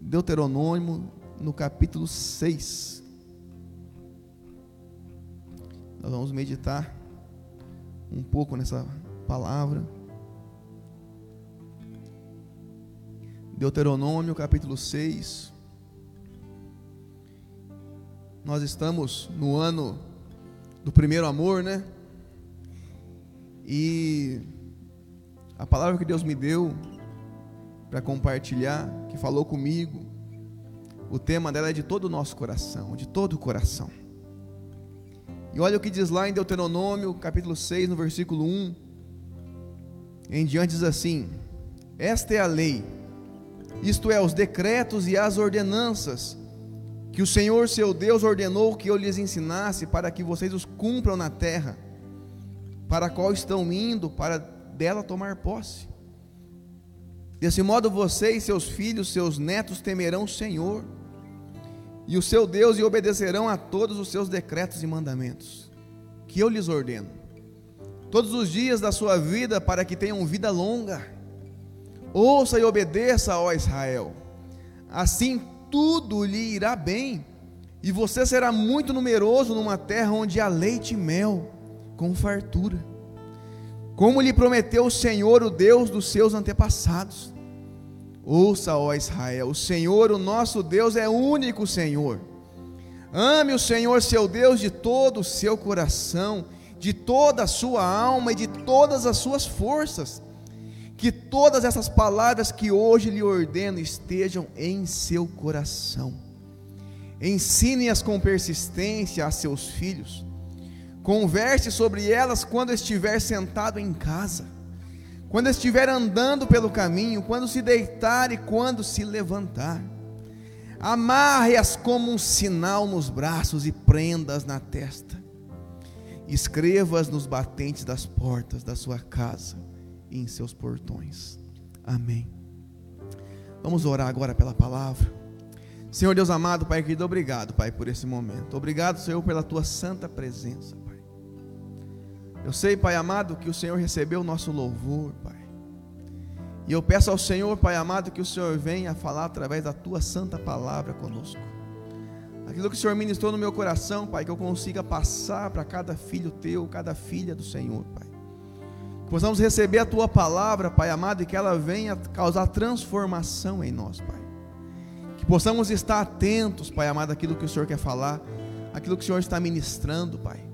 Deuteronômio, no capítulo 6. Nós vamos meditar um pouco nessa palavra. Deuteronômio, capítulo 6. Nós estamos no ano do primeiro amor, né? E a palavra que Deus me deu para compartilhar, que falou comigo, o tema dela é de todo o nosso coração, de todo o coração. E olha o que diz lá em Deuteronômio, capítulo 6, no versículo 1. Em diante diz assim: Esta é a lei, isto é, os decretos e as ordenanças que o Senhor seu Deus ordenou que eu lhes ensinasse para que vocês os cumpram na terra, para a qual estão indo, para dela tomar posse. Desse modo vocês, seus filhos, seus netos temerão o Senhor e o seu Deus e obedecerão a todos os seus decretos e mandamentos, que eu lhes ordeno, todos os dias da sua vida, para que tenham vida longa. Ouça e obedeça, ó Israel, assim tudo lhe irá bem, e você será muito numeroso numa terra onde há leite e mel, com fartura, como lhe prometeu o Senhor, o Deus dos seus antepassados. Ouça, ó Israel, o Senhor, o nosso Deus, é único Senhor. Ame o Senhor, seu Deus, de todo o seu coração, de toda a sua alma e de todas as suas forças. Que todas essas palavras que hoje lhe ordeno estejam em seu coração. Ensine-as com persistência a seus filhos. Converse sobre elas quando estiver sentado em casa quando estiver andando pelo caminho, quando se deitar e quando se levantar. Amarre-as como um sinal nos braços e prendas na testa. Escreva-as nos batentes das portas da sua casa e em seus portões. Amém. Vamos orar agora pela palavra. Senhor Deus amado, Pai querido, obrigado, Pai, por esse momento. Obrigado, Senhor, pela tua santa presença. Eu sei, Pai amado, que o Senhor recebeu o nosso louvor, Pai. E eu peço ao Senhor, Pai amado, que o Senhor venha falar através da tua santa palavra conosco. Aquilo que o Senhor ministrou no meu coração, Pai, que eu consiga passar para cada filho teu, cada filha do Senhor, Pai. Que possamos receber a tua palavra, Pai amado, e que ela venha causar transformação em nós, Pai. Que possamos estar atentos, Pai amado, àquilo que o Senhor quer falar, aquilo que o Senhor está ministrando, Pai.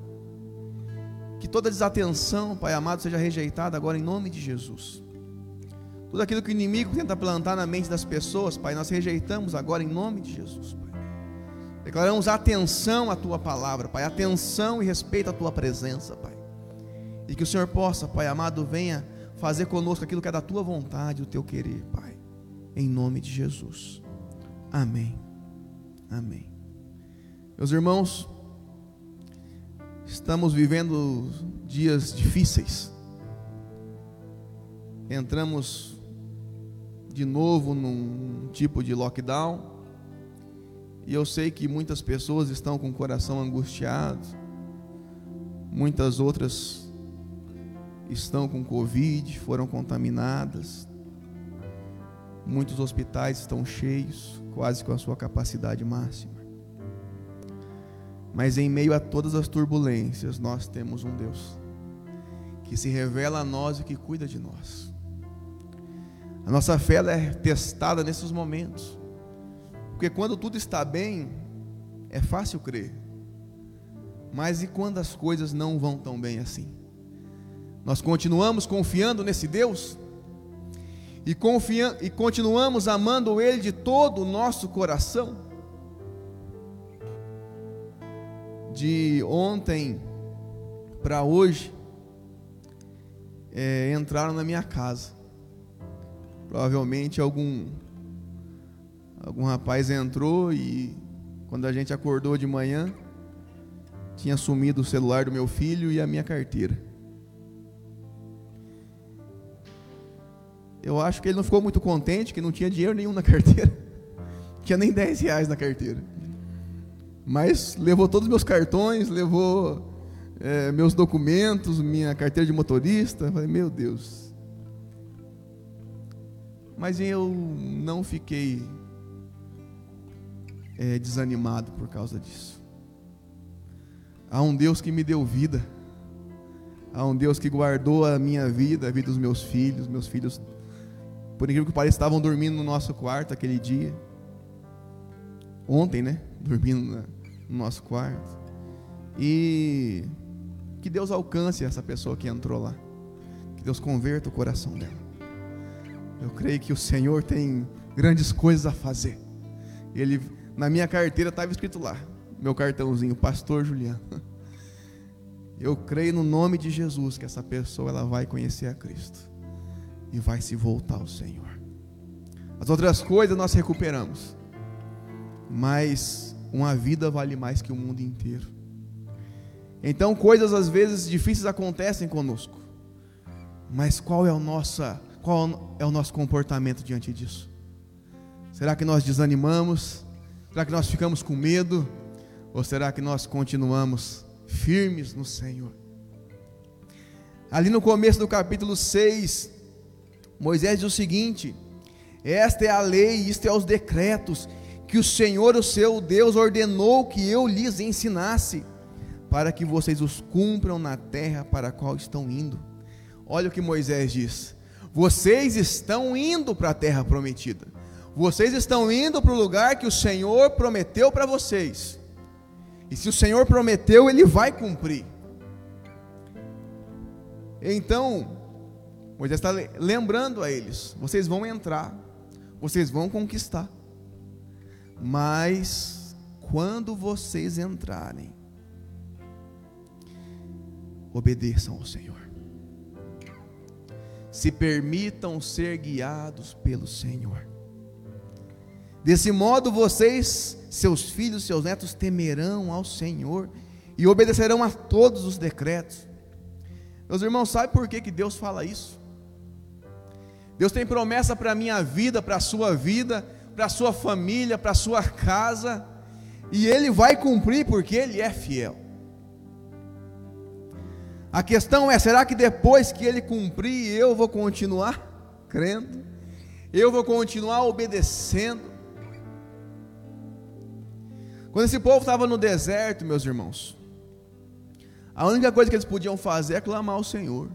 Que toda desatenção, Pai amado, seja rejeitada agora em nome de Jesus. Tudo aquilo que o inimigo tenta plantar na mente das pessoas, Pai, nós rejeitamos agora em nome de Jesus, Pai. Declaramos atenção à tua palavra, Pai, atenção e respeito à tua presença, Pai. E que o Senhor possa, Pai amado, venha fazer conosco aquilo que é da tua vontade, o teu querer, Pai. Em nome de Jesus. Amém. Amém. Meus irmãos, Estamos vivendo dias difíceis. Entramos de novo num tipo de lockdown. E eu sei que muitas pessoas estão com o coração angustiado. Muitas outras estão com Covid, foram contaminadas. Muitos hospitais estão cheios, quase com a sua capacidade máxima. Mas em meio a todas as turbulências, nós temos um Deus que se revela a nós e que cuida de nós. A nossa fé é testada nesses momentos, porque quando tudo está bem, é fácil crer. Mas e quando as coisas não vão tão bem assim? Nós continuamos confiando nesse Deus? E, confia, e continuamos amando Ele de todo o nosso coração? De ontem para hoje é, entraram na minha casa. Provavelmente algum algum rapaz entrou e quando a gente acordou de manhã tinha sumido o celular do meu filho e a minha carteira. Eu acho que ele não ficou muito contente que não tinha dinheiro nenhum na carteira. Tinha nem 10 reais na carteira. Mas levou todos os meus cartões, levou é, meus documentos, minha carteira de motorista. Falei, meu Deus. Mas eu não fiquei é, desanimado por causa disso. Há um Deus que me deu vida. Há um Deus que guardou a minha vida, a vida dos meus filhos. Meus filhos, por incrível que pareça, estavam dormindo no nosso quarto aquele dia. Ontem, né? Dormindo no nosso quarto. E que Deus alcance essa pessoa que entrou lá. Que Deus converta o coração dela. Eu creio que o Senhor tem grandes coisas a fazer. Ele, na minha carteira estava escrito lá, meu cartãozinho, Pastor Juliano. Eu creio no nome de Jesus que essa pessoa ela vai conhecer a Cristo e vai se voltar ao Senhor. As outras coisas nós recuperamos, mas uma vida vale mais que o mundo inteiro. Então coisas às vezes difíceis acontecem conosco, mas qual é o nosso, qual é o nosso comportamento diante disso? Será que nós desanimamos? Será que nós ficamos com medo? Ou será que nós continuamos firmes no Senhor? Ali no começo do capítulo 6, Moisés diz o seguinte: Esta é a lei, isto é os decretos que o Senhor, o seu Deus, ordenou que eu lhes ensinasse, para que vocês os cumpram na terra para a qual estão indo. Olha o que Moisés diz: Vocês estão indo para a terra prometida. Vocês estão indo para o lugar que o Senhor prometeu para vocês. E se o Senhor prometeu, Ele vai cumprir. Então, Moisés está lembrando a eles: vocês vão entrar, vocês vão conquistar, mas quando vocês entrarem, obedeçam ao Senhor, se permitam ser guiados pelo Senhor. Desse modo vocês, seus filhos, seus netos temerão ao Senhor e obedecerão a todos os decretos. Meus irmãos, sabe por que, que Deus fala isso? Deus tem promessa para a minha vida, para a sua vida, para a sua família, para a sua casa, e Ele vai cumprir porque Ele é fiel. A questão é: será que depois que Ele cumprir, eu vou continuar crendo? Eu vou continuar obedecendo? Quando esse povo estava no deserto, meus irmãos, a única coisa que eles podiam fazer é clamar ao Senhor.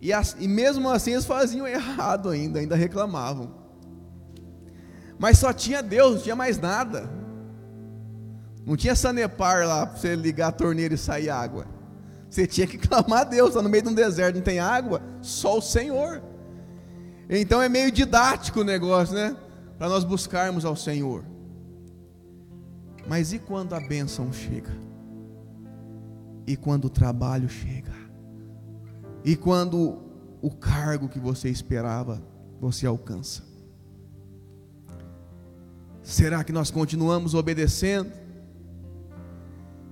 E, as, e mesmo assim eles faziam errado ainda, ainda reclamavam. Mas só tinha Deus, não tinha mais nada. Não tinha sanepar lá para você ligar a torneira e sair água. Você tinha que clamar a Deus, está no meio de um deserto, não tem água, só o Senhor. Então é meio didático o negócio, né? Para nós buscarmos ao Senhor. Mas e quando a bênção chega? E quando o trabalho chega? E quando o cargo que você esperava você alcança? Será que nós continuamos obedecendo?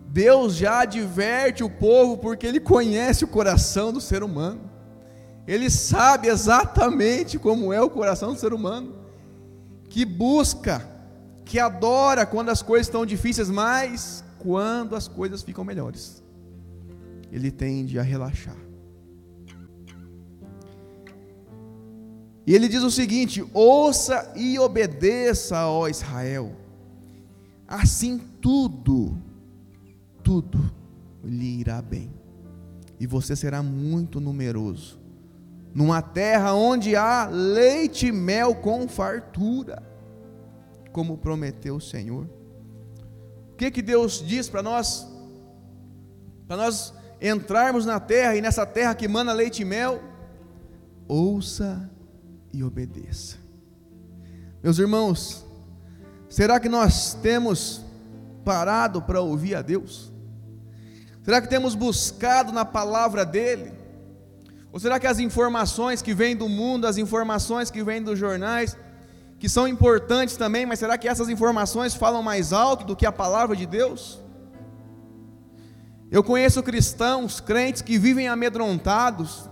Deus já adverte o povo porque Ele conhece o coração do ser humano. Ele sabe exatamente como é o coração do ser humano, que busca que adora quando as coisas estão difíceis, mas quando as coisas ficam melhores, ele tende a relaxar. E ele diz o seguinte: ouça e obedeça, ó Israel, assim tudo, tudo lhe irá bem, e você será muito numeroso, numa terra onde há leite e mel com fartura como prometeu o Senhor. O que que Deus diz para nós? Para nós entrarmos na terra e nessa terra que mana leite e mel, ouça e obedeça. Meus irmãos, será que nós temos parado para ouvir a Deus? Será que temos buscado na palavra dele? Ou será que as informações que vêm do mundo, as informações que vêm dos jornais, que são importantes também, mas será que essas informações falam mais alto do que a palavra de Deus? Eu conheço cristãos, crentes que vivem amedrontados.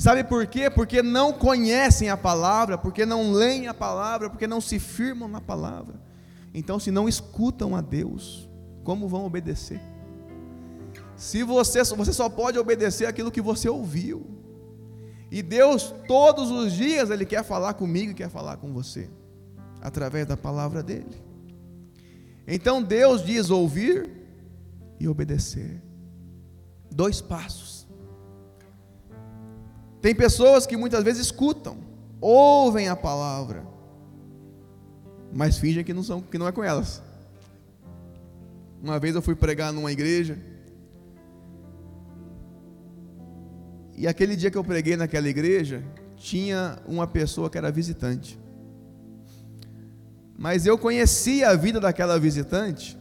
E sabe por quê? Porque não conhecem a palavra, porque não leem a palavra, porque não se firmam na palavra. Então, se não escutam a Deus, como vão obedecer? Se você, você só pode obedecer aquilo que você ouviu. E Deus, todos os dias, Ele quer falar comigo e quer falar com você, através da palavra dEle. Então Deus diz ouvir e obedecer. Dois passos. Tem pessoas que muitas vezes escutam, ouvem a palavra, mas fingem que não, são, que não é com elas. Uma vez eu fui pregar numa igreja, e aquele dia que eu preguei naquela igreja, tinha uma pessoa que era visitante. Mas eu conhecia a vida daquela visitante,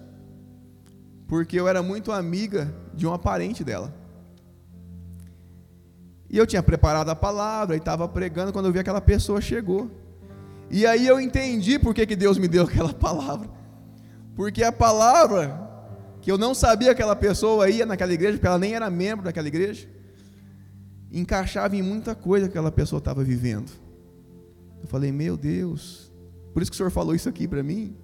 porque eu era muito amiga de uma parente dela. E eu tinha preparado a palavra e estava pregando quando eu vi aquela pessoa chegou. E aí eu entendi por que, que Deus me deu aquela palavra. Porque a palavra que eu não sabia que aquela pessoa ia naquela igreja, porque ela nem era membro daquela igreja, encaixava em muita coisa que aquela pessoa estava vivendo. Eu falei, meu Deus, por isso que o senhor falou isso aqui para mim.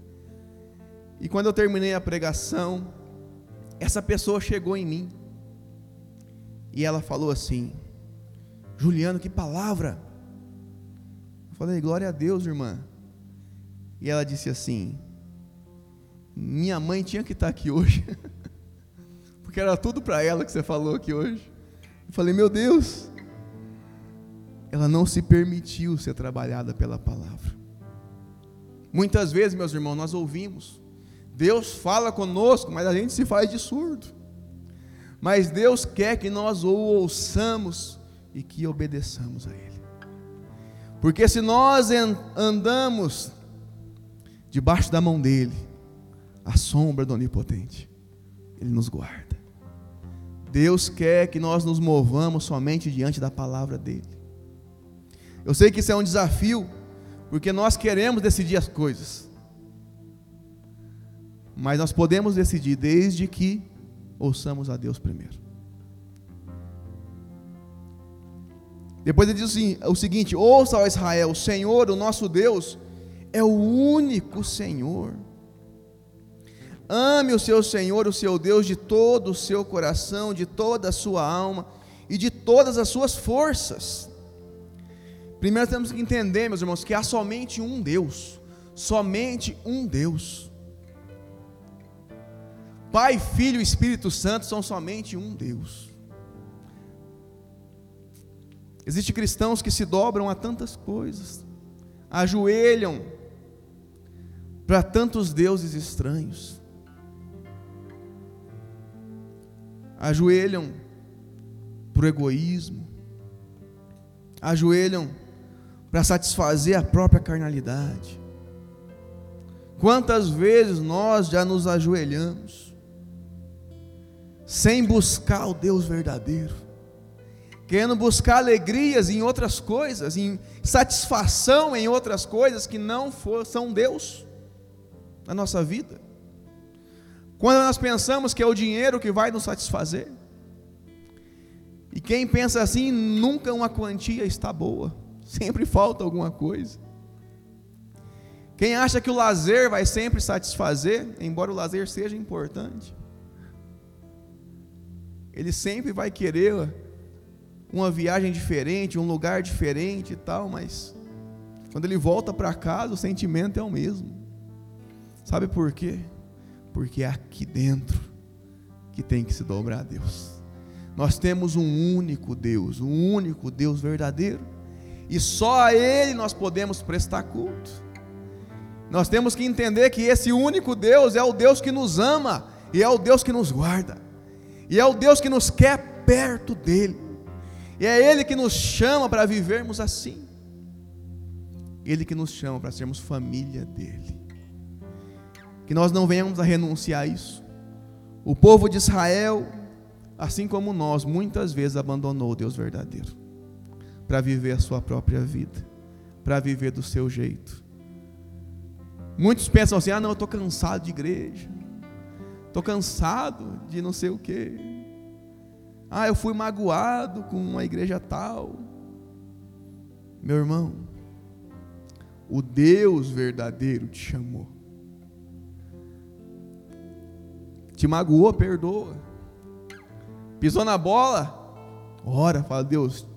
E quando eu terminei a pregação, essa pessoa chegou em mim. E ela falou assim: Juliano, que palavra! Eu falei, glória a Deus, irmã. E ela disse assim: Minha mãe tinha que estar aqui hoje, porque era tudo para ela que você falou aqui hoje. Eu falei, meu Deus, ela não se permitiu ser trabalhada pela palavra. Muitas vezes, meus irmãos, nós ouvimos, Deus fala conosco, mas a gente se faz de surdo. Mas Deus quer que nós o ouçamos e que obedeçamos a Ele. Porque se nós andamos debaixo da mão dEle, a sombra do Onipotente, Ele nos guarda. Deus quer que nós nos movamos somente diante da palavra dEle. Eu sei que isso é um desafio, porque nós queremos decidir as coisas. Mas nós podemos decidir desde que ouçamos a Deus primeiro. Depois ele diz assim, o seguinte: Ouça, ó Israel, o Senhor, o nosso Deus, é o único Senhor. Ame o seu Senhor, o seu Deus, de todo o seu coração, de toda a sua alma e de todas as suas forças. Primeiro temos que entender, meus irmãos, que há somente um Deus, somente um Deus. Pai, Filho e Espírito Santo são somente um Deus. Existem cristãos que se dobram a tantas coisas, ajoelham para tantos deuses estranhos, ajoelham para o egoísmo, ajoelham para satisfazer a própria carnalidade. Quantas vezes nós já nos ajoelhamos sem buscar o Deus verdadeiro? Querendo buscar alegrias em outras coisas, em satisfação em outras coisas que não for, são Deus na nossa vida. Quando nós pensamos que é o dinheiro que vai nos satisfazer, e quem pensa assim, nunca uma quantia está boa, sempre falta alguma coisa. Quem acha que o lazer vai sempre satisfazer, embora o lazer seja importante, ele sempre vai querer uma viagem diferente, um lugar diferente e tal, mas quando ele volta para casa, o sentimento é o mesmo. Sabe por quê? Porque é aqui dentro que tem que se dobrar a Deus. Nós temos um único Deus, um único Deus verdadeiro, e só a Ele nós podemos prestar culto. Nós temos que entender que esse único Deus é o Deus que nos ama, e é o Deus que nos guarda, e é o Deus que nos quer perto dEle. E é Ele que nos chama para vivermos assim. Ele que nos chama para sermos família dEle. Que nós não venhamos a renunciar a isso. O povo de Israel, assim como nós, muitas vezes abandonou o Deus verdadeiro para viver a sua própria vida, para viver do seu jeito. Muitos pensam assim: ah, não, eu estou cansado de igreja, estou cansado de não sei o quê. Ah, eu fui magoado com uma igreja tal. Meu irmão, o Deus verdadeiro te chamou. Te magoou, perdoa. Pisou na bola, ora, fala, Deus,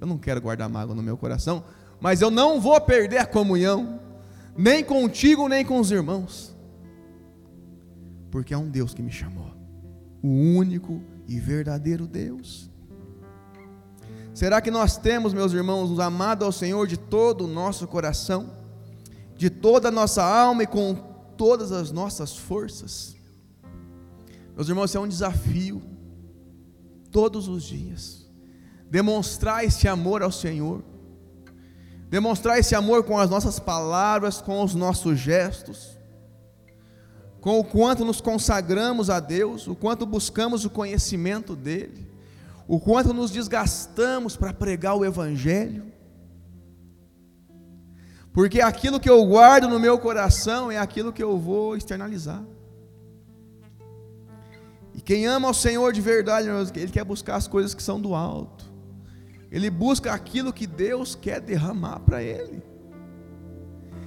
eu não quero guardar mágoa no meu coração, mas eu não vou perder a comunhão, nem contigo, nem com os irmãos. Porque é um Deus que me chamou. O único e verdadeiro Deus. Será que nós temos, meus irmãos, nos amado ao Senhor de todo o nosso coração, de toda a nossa alma e com todas as nossas forças? Meus irmãos, é um desafio, todos os dias, demonstrar esse amor ao Senhor, demonstrar esse amor com as nossas palavras, com os nossos gestos, com o quanto nos consagramos a Deus, o quanto buscamos o conhecimento dEle, o quanto nos desgastamos para pregar o Evangelho, porque aquilo que eu guardo no meu coração é aquilo que eu vou externalizar. E quem ama o Senhor de verdade, ele quer buscar as coisas que são do alto. Ele busca aquilo que Deus quer derramar para ele.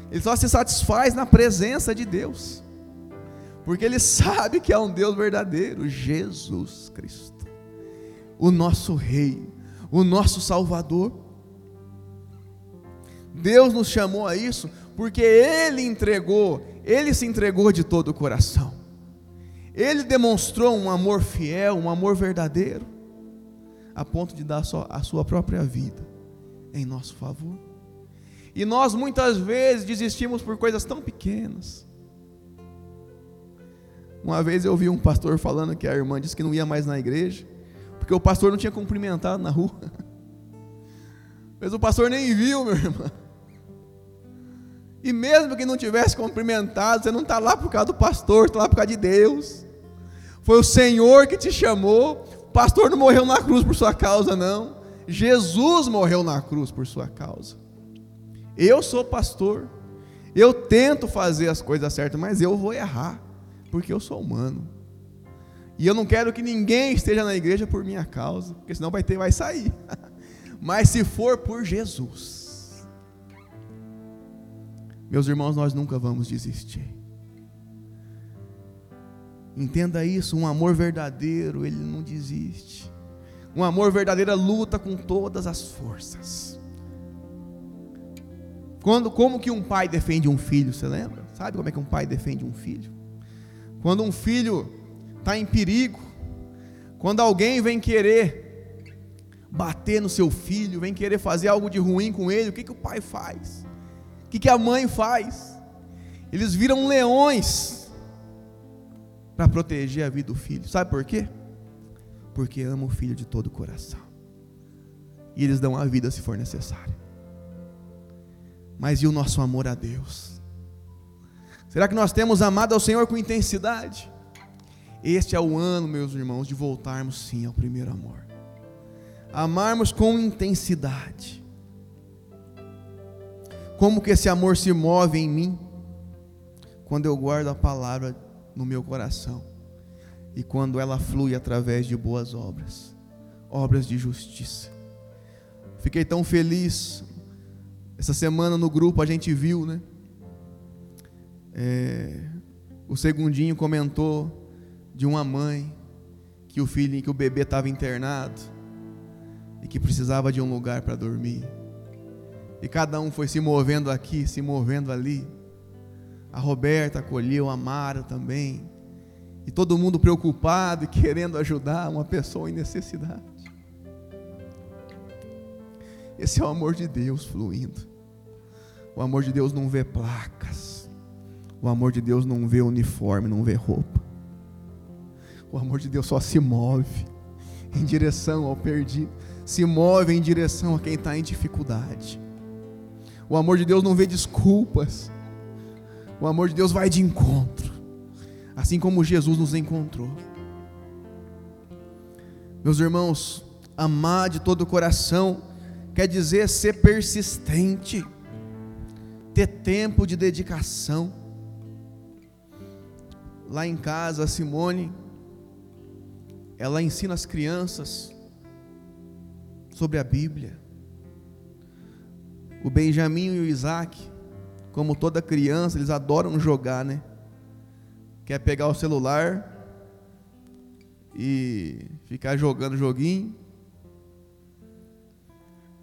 Ele só se satisfaz na presença de Deus. Porque ele sabe que é um Deus verdadeiro, Jesus Cristo. O nosso rei, o nosso salvador. Deus nos chamou a isso porque ele entregou, ele se entregou de todo o coração. Ele demonstrou um amor fiel, um amor verdadeiro, a ponto de dar a sua própria vida em nosso favor. E nós muitas vezes desistimos por coisas tão pequenas. Uma vez eu vi um pastor falando que a irmã disse que não ia mais na igreja, porque o pastor não tinha cumprimentado na rua. Mas o pastor nem viu, meu irmão. E mesmo que não tivesse cumprimentado, você não está lá por causa do pastor, está lá por causa de Deus. Foi o Senhor que te chamou. O pastor não morreu na cruz por sua causa, não. Jesus morreu na cruz por sua causa. Eu sou pastor. Eu tento fazer as coisas certas, mas eu vou errar, porque eu sou humano. E eu não quero que ninguém esteja na igreja por minha causa, porque senão vai ter, vai sair. Mas se for por Jesus, meus irmãos, nós nunca vamos desistir. Entenda isso, um amor verdadeiro, ele não desiste. Um amor verdadeiro luta com todas as forças. Quando, como que um pai defende um filho, você lembra? Sabe como é que um pai defende um filho? Quando um filho está em perigo, quando alguém vem querer bater no seu filho, vem querer fazer algo de ruim com ele, o que, que o pai faz? O que, que a mãe faz? Eles viram leões para proteger a vida do filho. Sabe por quê? Porque ama o filho de todo o coração. E eles dão a vida se for necessário. Mas e o nosso amor a Deus? Será que nós temos amado ao Senhor com intensidade? Este é o ano, meus irmãos, de voltarmos sim ao primeiro amor. Amarmos com intensidade como que esse amor se move em mim? Quando eu guardo a palavra no meu coração e quando ela flui através de boas obras, obras de justiça. Fiquei tão feliz. Essa semana no grupo a gente viu, né? É, o segundinho comentou de uma mãe que o filho, que o bebê estava internado e que precisava de um lugar para dormir. E cada um foi se movendo aqui, se movendo ali. A Roberta acolheu, a Mara também. E todo mundo preocupado e querendo ajudar uma pessoa em necessidade. Esse é o amor de Deus fluindo. O amor de Deus não vê placas. O amor de Deus não vê uniforme, não vê roupa. O amor de Deus só se move em direção ao perdido, se move em direção a quem está em dificuldade. O amor de Deus não vê desculpas. O amor de Deus vai de encontro. Assim como Jesus nos encontrou. Meus irmãos, amar de todo o coração quer dizer ser persistente, ter tempo de dedicação. Lá em casa, a Simone, ela ensina as crianças sobre a Bíblia. O Benjamin e o Isaac, como toda criança, eles adoram jogar, né? Quer pegar o celular e ficar jogando joguinho.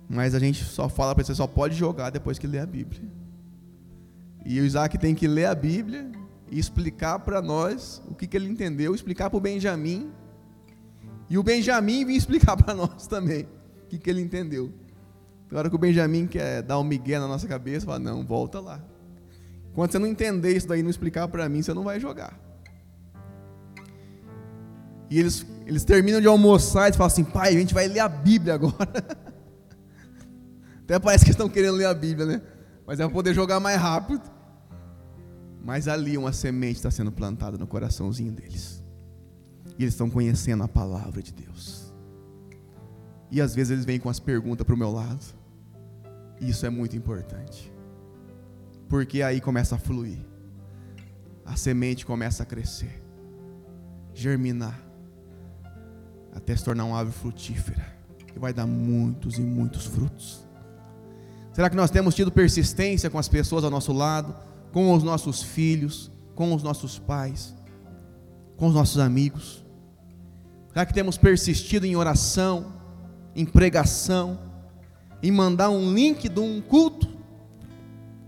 Mas a gente só fala para você só pode jogar depois que lê a Bíblia. E o Isaac tem que ler a Bíblia e explicar para nós o que, que ele entendeu, explicar para o Benjamim, e o Benjamim vir explicar para nós também o que, que ele entendeu. Na hora que o Benjamim quer dar um migué na nossa cabeça, fala, não, volta lá. Quando você não entender isso daí, não explicar para mim, você não vai jogar. E eles, eles terminam de almoçar e falam assim, pai, a gente vai ler a Bíblia agora. Até parece que estão querendo ler a Bíblia, né? Mas é para poder jogar mais rápido. Mas ali uma semente está sendo plantada no coraçãozinho deles. E eles estão conhecendo a palavra de Deus. E às vezes eles vêm com as perguntas para o meu lado. E isso é muito importante. Porque aí começa a fluir. A semente começa a crescer. Germinar. Até se tornar uma árvore frutífera. Que vai dar muitos e muitos frutos. Será que nós temos tido persistência com as pessoas ao nosso lado? Com os nossos filhos, com os nossos pais, com os nossos amigos? Será que temos persistido em oração, em pregação, em mandar um link de um culto?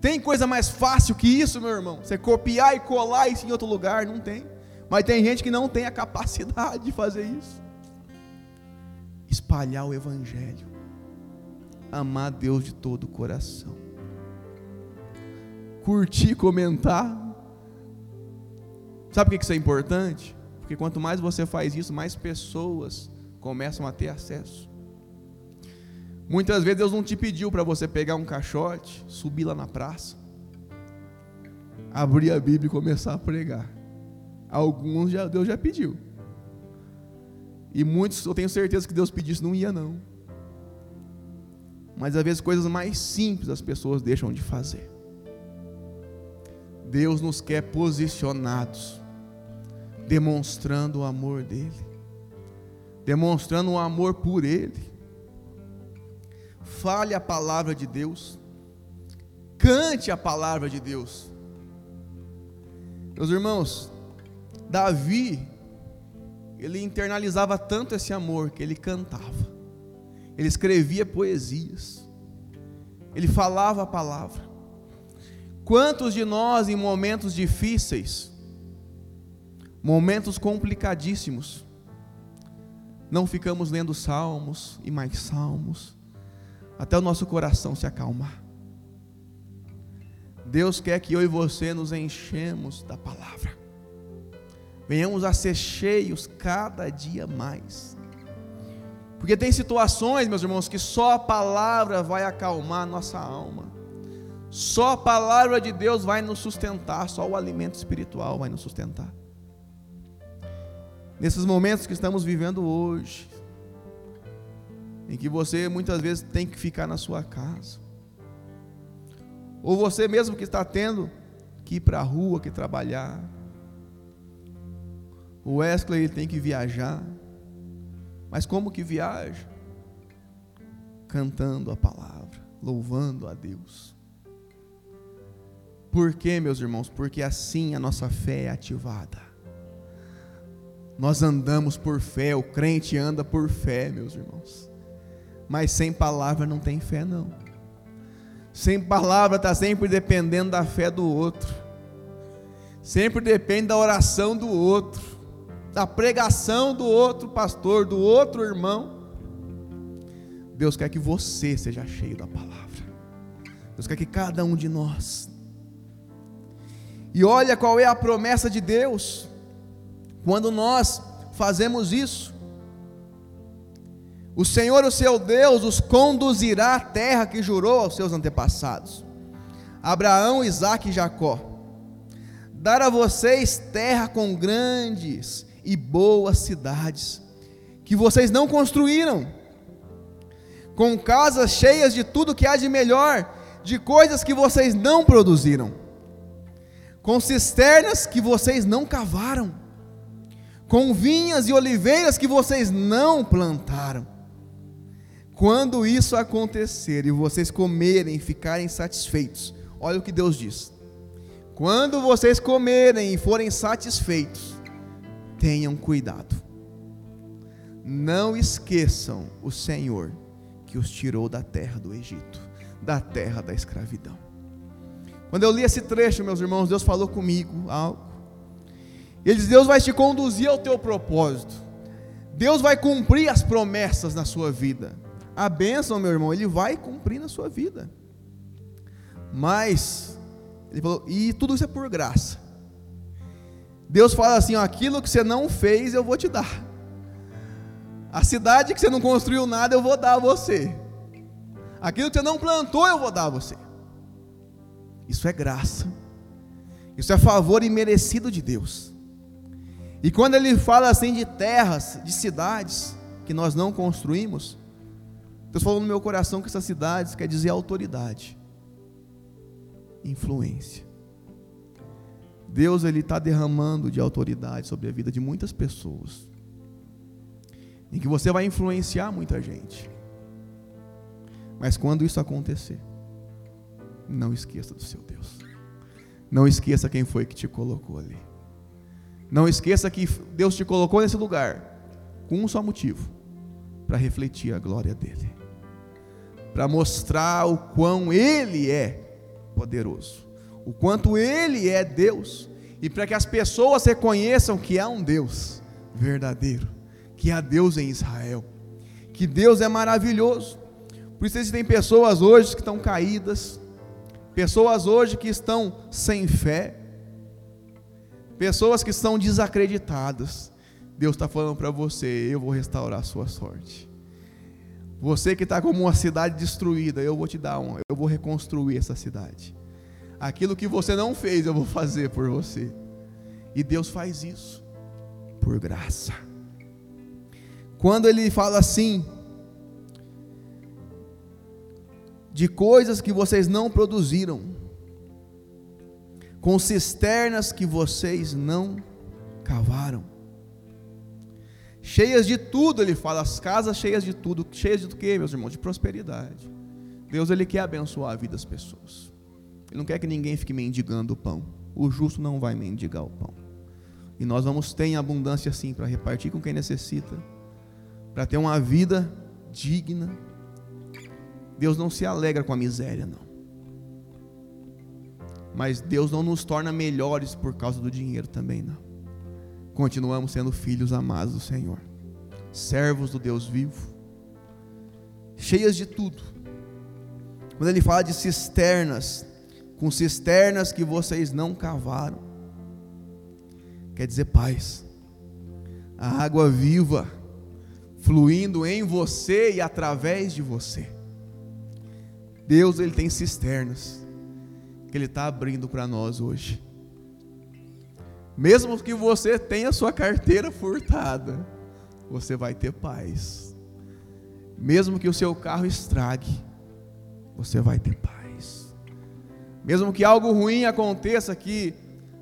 Tem coisa mais fácil que isso, meu irmão? Você copiar e colar isso em outro lugar? Não tem. Mas tem gente que não tem a capacidade de fazer isso. Espalhar o Evangelho. Amar Deus de todo o coração curtir, comentar. Sabe por que isso é importante? Porque quanto mais você faz isso, mais pessoas começam a ter acesso. Muitas vezes Deus não te pediu para você pegar um caixote, subir lá na praça, abrir a Bíblia e começar a pregar. Alguns já, Deus já pediu. E muitos, eu tenho certeza que Deus pedisse, não ia não. Mas às vezes coisas mais simples as pessoas deixam de fazer. Deus nos quer posicionados, demonstrando o amor dEle, demonstrando o amor por Ele. Fale a palavra de Deus, cante a palavra de Deus. Meus irmãos, Davi, ele internalizava tanto esse amor que ele cantava, ele escrevia poesias, ele falava a palavra. Quantos de nós, em momentos difíceis, momentos complicadíssimos, não ficamos lendo salmos e mais salmos, até o nosso coração se acalmar? Deus quer que eu e você nos enchemos da palavra, venhamos a ser cheios cada dia mais, porque tem situações, meus irmãos, que só a palavra vai acalmar nossa alma. Só a palavra de Deus vai nos sustentar, só o alimento espiritual vai nos sustentar. Nesses momentos que estamos vivendo hoje, em que você muitas vezes tem que ficar na sua casa, ou você mesmo que está tendo que ir para a rua, que trabalhar, o Wesley ele tem que viajar, mas como que viaja? Cantando a palavra, louvando a Deus. Por quê, meus irmãos? Porque assim a nossa fé é ativada. Nós andamos por fé, o crente anda por fé, meus irmãos. Mas sem palavra não tem fé, não. Sem palavra está sempre dependendo da fé do outro. Sempre depende da oração do outro, da pregação do outro pastor, do outro irmão. Deus quer que você seja cheio da palavra. Deus quer que cada um de nós e olha qual é a promessa de Deus quando nós fazemos isso. O Senhor, o seu Deus, os conduzirá à terra que jurou aos seus antepassados, Abraão, Isaque e Jacó. Dar a vocês terra com grandes e boas cidades, que vocês não construíram, com casas cheias de tudo que há de melhor, de coisas que vocês não produziram com cisternas que vocês não cavaram, com vinhas e oliveiras que vocês não plantaram. Quando isso acontecer e vocês comerem e ficarem satisfeitos, olha o que Deus diz: quando vocês comerem e forem satisfeitos, tenham cuidado, não esqueçam o Senhor que os tirou da terra do Egito, da terra da escravidão. Quando eu li esse trecho, meus irmãos, Deus falou comigo algo. Ele diz: Deus vai te conduzir ao teu propósito. Deus vai cumprir as promessas na sua vida. A bênção, meu irmão, Ele vai cumprir na sua vida. Mas, Ele falou, e tudo isso é por graça. Deus fala assim: ó, aquilo que você não fez, eu vou te dar. A cidade que você não construiu nada, eu vou dar a você. Aquilo que você não plantou, eu vou dar a você. Isso é graça. Isso é favor imerecido de Deus. E quando ele fala assim de terras, de cidades que nós não construímos, Deus falou no meu coração que essas cidades quer dizer autoridade, influência. Deus ele está derramando de autoridade sobre a vida de muitas pessoas, em que você vai influenciar muita gente. Mas quando isso acontecer, não esqueça do seu Deus. Não esqueça quem foi que te colocou ali. Não esqueça que Deus te colocou nesse lugar com um só motivo: para refletir a glória dele, para mostrar o quão Ele é poderoso o quanto Ele é Deus, e para que as pessoas reconheçam que há um Deus verdadeiro, que há Deus em Israel, que Deus é maravilhoso. Por isso existem pessoas hoje que estão caídas, pessoas hoje que estão sem fé, pessoas que estão desacreditadas. Deus está falando para você: eu vou restaurar a sua sorte. Você que está como uma cidade destruída, eu vou te dar um, eu vou reconstruir essa cidade. Aquilo que você não fez, eu vou fazer por você. E Deus faz isso por graça. Quando ele fala assim, de coisas que vocês não produziram, com cisternas que vocês não cavaram, cheias de tudo, ele fala, as casas cheias de tudo, cheias de quê, meus irmãos? De prosperidade. Deus ele quer abençoar a vida das pessoas. Ele não quer que ninguém fique mendigando o pão. O justo não vai mendigar o pão. E nós vamos ter em abundância sim para repartir com quem necessita, para ter uma vida digna. Deus não se alegra com a miséria, não. Mas Deus não nos torna melhores por causa do dinheiro também, não. Continuamos sendo filhos amados do Senhor, servos do Deus vivo, cheias de tudo. Quando ele fala de cisternas, com cisternas que vocês não cavaram. Quer dizer, paz, a água viva fluindo em você e através de você. Deus ele tem cisternas que ele está abrindo para nós hoje. Mesmo que você tenha sua carteira furtada, você vai ter paz. Mesmo que o seu carro estrague, você vai ter paz. Mesmo que algo ruim aconteça aqui,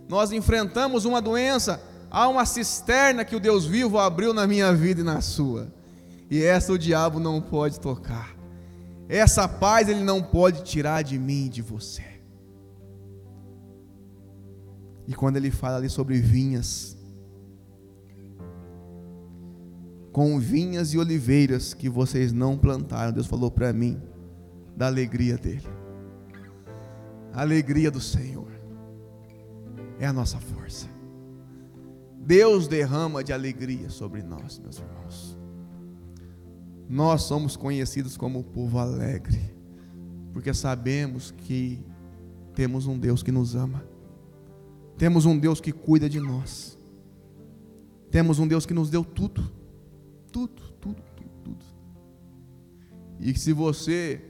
nós enfrentamos uma doença, há uma cisterna que o Deus vivo abriu na minha vida e na sua. E essa o diabo não pode tocar. Essa paz ele não pode tirar de mim e de você. E quando ele fala ali sobre vinhas, com vinhas e oliveiras que vocês não plantaram, Deus falou para mim da alegria dele. A alegria do Senhor é a nossa força. Deus derrama de alegria sobre nós, meus irmãos. Nós somos conhecidos como povo alegre, porque sabemos que temos um Deus que nos ama, temos um Deus que cuida de nós, temos um Deus que nos deu tudo, tudo, tudo, tudo, tudo. E se você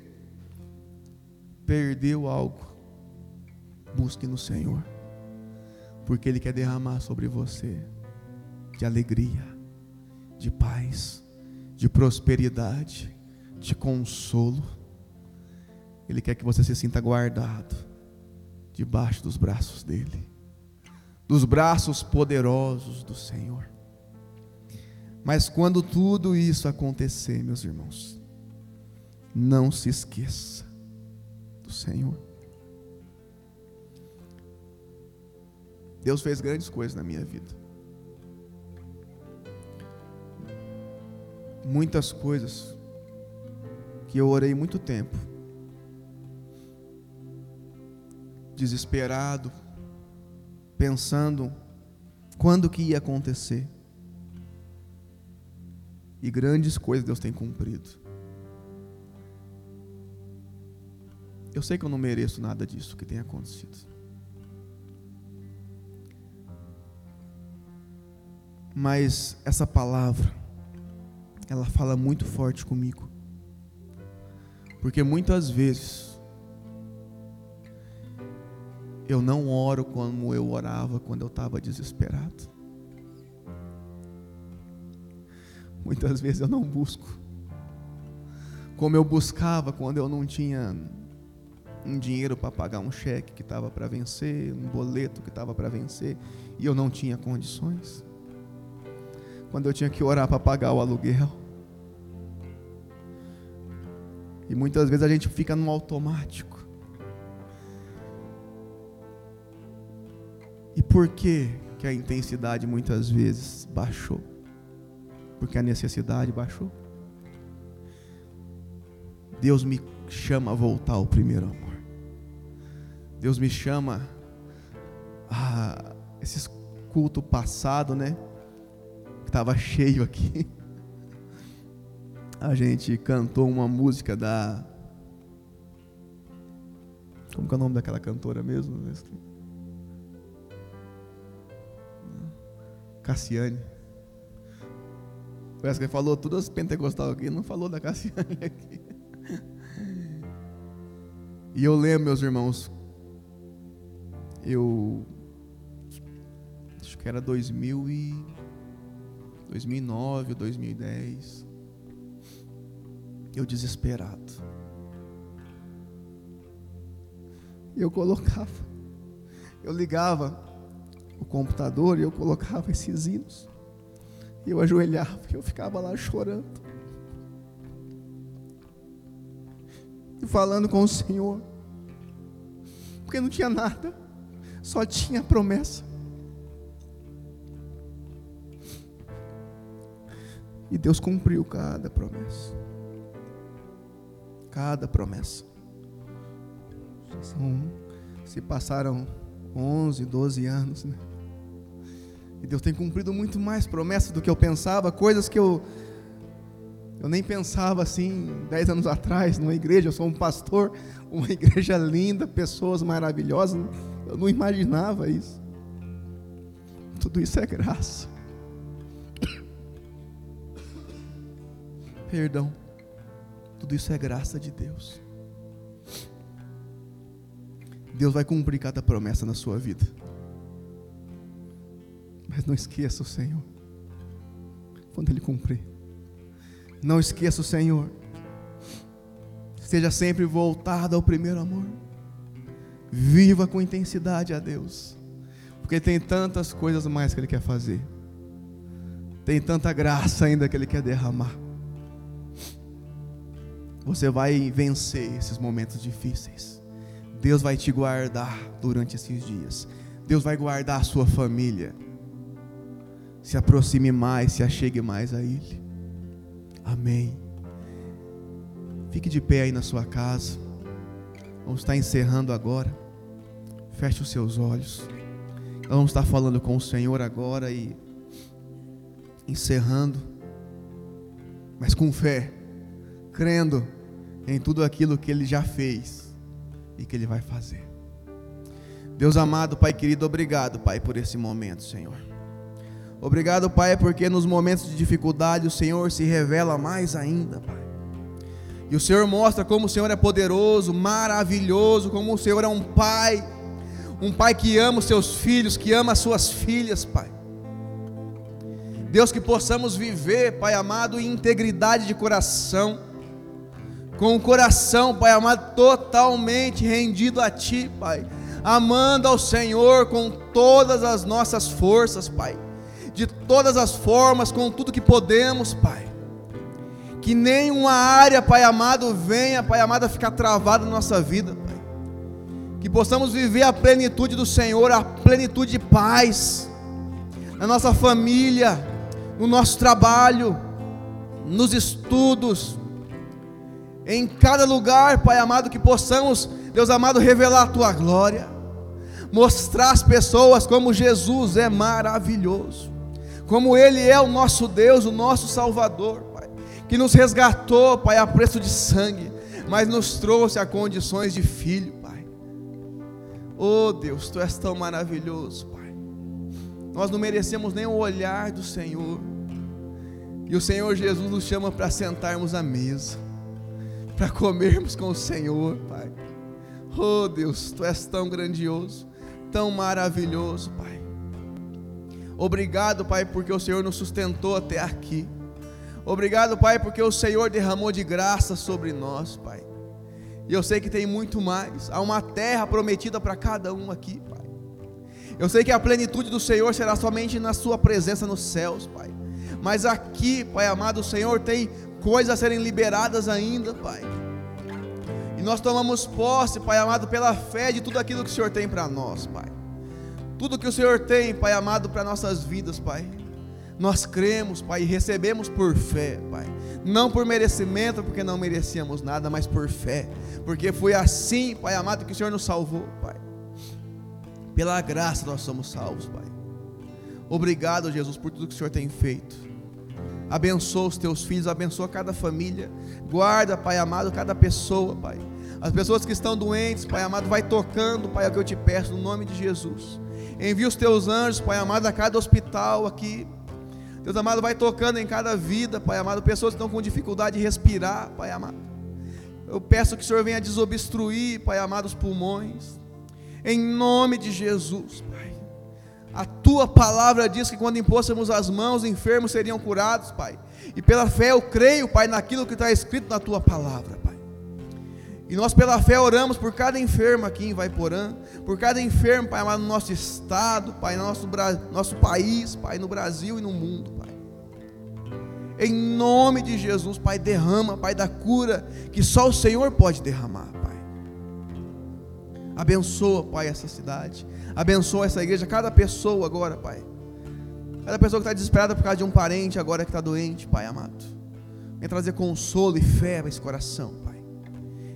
perdeu algo, Busque no Senhor, porque Ele quer derramar sobre você de alegria, de paz, de prosperidade, de consolo. Ele quer que você se sinta guardado debaixo dos braços dEle, dos braços poderosos do Senhor. Mas quando tudo isso acontecer, meus irmãos, não se esqueça do Senhor. Deus fez grandes coisas na minha vida. Muitas coisas que eu orei muito tempo, desesperado, pensando quando que ia acontecer. E grandes coisas Deus tem cumprido. Eu sei que eu não mereço nada disso que tem acontecido. Mas essa palavra, ela fala muito forte comigo. Porque muitas vezes eu não oro como eu orava quando eu estava desesperado. Muitas vezes eu não busco como eu buscava quando eu não tinha um dinheiro para pagar um cheque que estava para vencer, um boleto que estava para vencer e eu não tinha condições. Quando eu tinha que orar para pagar o aluguel. E muitas vezes a gente fica no automático. E por que que a intensidade muitas vezes baixou? Porque a necessidade baixou. Deus me chama a voltar ao primeiro amor. Deus me chama a esses culto passado, né? Que estava cheio aqui. A gente cantou uma música da Como que é o nome daquela cantora mesmo? Cassiane. Parece que falou todas as pentecostal aqui, não falou da Cassiane aqui. E eu lembro, meus irmãos, eu acho que era 2000 e 2009 ou 2010. Eu desesperado. Eu colocava, eu ligava o computador e eu colocava esses hinos. E eu ajoelhava e eu ficava lá chorando. E falando com o Senhor. Porque não tinha nada, só tinha promessa. E Deus cumpriu cada promessa. Cada promessa. São, se passaram 11, 12 anos, né? E Deus tem cumprido muito mais promessas do que eu pensava, coisas que eu eu nem pensava assim dez anos atrás numa igreja. Eu sou um pastor, uma igreja linda, pessoas maravilhosas. Eu não imaginava isso. Tudo isso é graça. Perdão. Tudo isso é graça de Deus. Deus vai cumprir cada promessa na sua vida. Mas não esqueça o Senhor. Quando Ele cumprir. Não esqueça o Senhor. Esteja sempre voltado ao primeiro amor. Viva com intensidade a Deus. Porque tem tantas coisas mais que Ele quer fazer. Tem tanta graça ainda que Ele quer derramar. Você vai vencer esses momentos difíceis. Deus vai te guardar durante esses dias. Deus vai guardar a sua família se aproxime mais, se achegue mais a Ele. Amém. Fique de pé aí na sua casa. Vamos estar encerrando agora. Feche os seus olhos. Vamos estar falando com o Senhor agora e encerrando, mas com fé, crendo em tudo aquilo que Ele já fez e que Ele vai fazer. Deus amado, Pai querido, obrigado, Pai, por esse momento, Senhor. Obrigado, Pai, porque nos momentos de dificuldade o Senhor se revela mais ainda, Pai. E o Senhor mostra como o Senhor é poderoso, maravilhoso, como o Senhor é um Pai, um Pai que ama os seus filhos, que ama as suas filhas, Pai. Deus, que possamos viver, Pai amado, em integridade de coração, com o coração, Pai amado, totalmente rendido a Ti, Pai, amando ao Senhor com todas as nossas forças, Pai de todas as formas, com tudo que podemos, Pai. Que nenhuma área, Pai amado, venha, Pai amado, a ficar travada na nossa vida, Pai. Que possamos viver a plenitude do Senhor, a plenitude de paz, na nossa família, no nosso trabalho, nos estudos, em cada lugar, Pai amado, que possamos, Deus amado, revelar a Tua glória mostrar às pessoas como Jesus é maravilhoso, como Ele é o nosso Deus, o nosso Salvador, Pai, que nos resgatou, Pai, a preço de sangue, mas nos trouxe a condições de filho, Pai. Oh Deus, Tu és tão maravilhoso, Pai. Nós não merecemos nem o olhar do Senhor, e o Senhor Jesus nos chama para sentarmos à mesa, para comermos com o Senhor, Pai. Oh Deus, Tu és tão grandioso, tão maravilhoso, Pai. Obrigado, Pai, porque o Senhor nos sustentou até aqui. Obrigado, Pai, porque o Senhor derramou de graça sobre nós, Pai. E eu sei que tem muito mais. Há uma terra prometida para cada um aqui, Pai. Eu sei que a plenitude do Senhor será somente na Sua presença nos céus, Pai. Mas aqui, Pai amado, o Senhor tem coisas a serem liberadas ainda, Pai. E nós tomamos posse, Pai amado, pela fé de tudo aquilo que o Senhor tem para nós, Pai. Tudo que o Senhor tem, Pai amado, para nossas vidas, Pai. Nós cremos, Pai, e recebemos por fé, Pai. Não por merecimento, porque não merecíamos nada, mas por fé. Porque foi assim, Pai amado, que o Senhor nos salvou, Pai. Pela graça nós somos salvos, Pai. Obrigado, Jesus, por tudo que o Senhor tem feito abençoa os teus filhos, abençoa cada família, guarda, Pai amado, cada pessoa, Pai. As pessoas que estão doentes, Pai amado, vai tocando, Pai, é o que eu te peço, no nome de Jesus. Envia os teus anjos, Pai amado, a cada hospital aqui. Deus amado, vai tocando em cada vida, Pai amado, pessoas que estão com dificuldade de respirar, Pai amado. Eu peço que o Senhor venha desobstruir, Pai amado, os pulmões. Em nome de Jesus, Pai. A tua palavra diz que quando impôssemos as mãos, enfermos seriam curados, Pai. E pela fé eu creio, Pai, naquilo que está escrito na tua palavra, Pai. E nós, pela fé, oramos por cada enfermo aqui em Vaiporã, por cada enfermo, Pai, no nosso estado, Pai, no nosso, nosso país, Pai, no Brasil e no mundo, Pai. Em nome de Jesus, Pai, derrama, Pai, da cura que só o Senhor pode derramar, Pai. Abençoa, Pai, essa cidade. Abençoa essa igreja, cada pessoa agora, Pai. Cada pessoa que está desesperada por causa de um parente agora que está doente, Pai amado. Vem trazer consolo e fé para esse coração, Pai.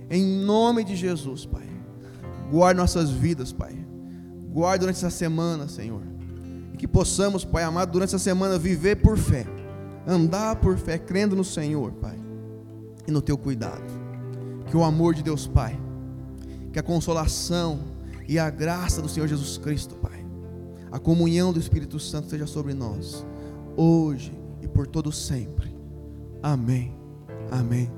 Em nome de Jesus, Pai. Guarda nossas vidas, Pai. Guarda durante essa semana, Senhor. E que possamos, Pai amado, durante essa semana viver por fé. Andar por fé, crendo no Senhor, Pai. E no teu cuidado. Que o amor de Deus, Pai. Que a consolação e a graça do Senhor Jesus Cristo, Pai. A comunhão do Espírito Santo seja sobre nós, hoje e por todo sempre. Amém. Amém.